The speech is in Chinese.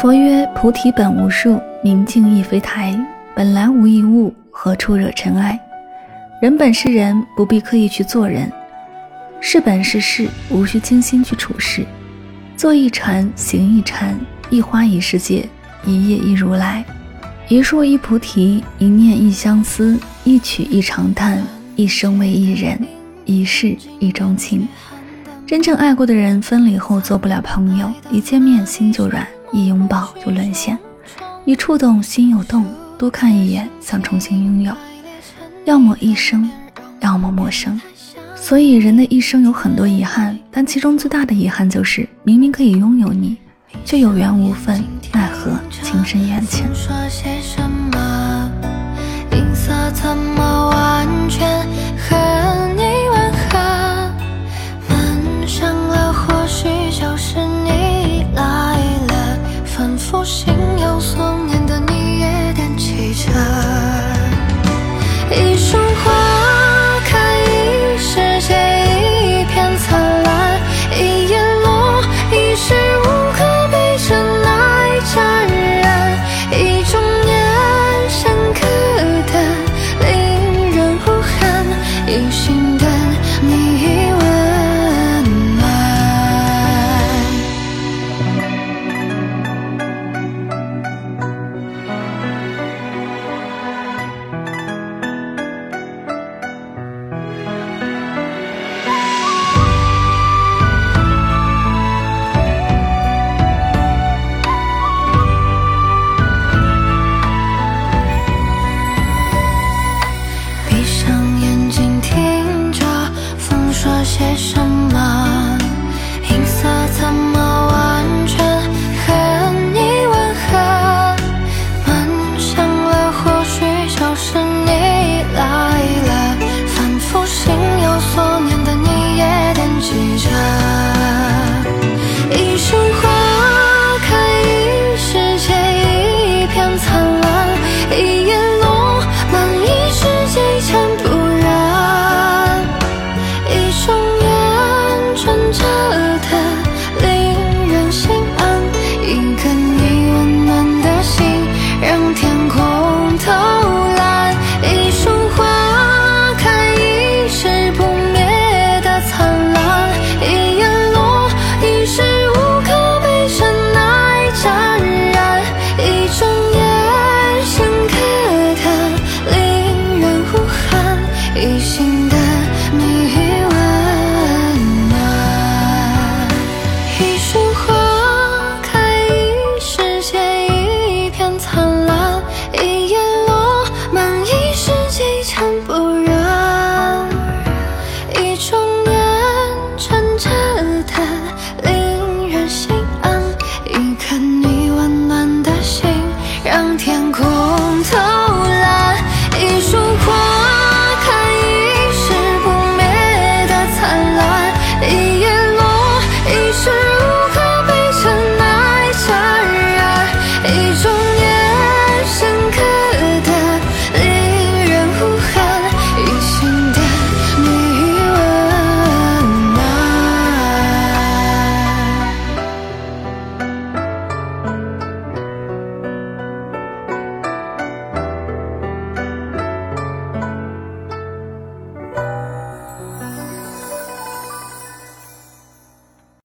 佛曰：菩提本无树，明镜亦非台，本来无一物，何处惹尘埃？人本是人，不必刻意去做人；事本是事，无需精心去处事。做一禅，行一禅，一花一世界，一叶一如来，一树一菩提，一念一相思，一曲一长叹，一生为一人，一世一钟情。真正爱过的人，分离后做不了朋友，一见面心就软。一拥抱就沦陷，一触动心有动，多看一眼想重新拥有，要么一生，要么陌生。所以人的一生有很多遗憾，但其中最大的遗憾就是明明可以拥有你，却有缘无分，奈何情深缘浅。些什么？音色怎么完全和你吻合？梦醒了或许就是你了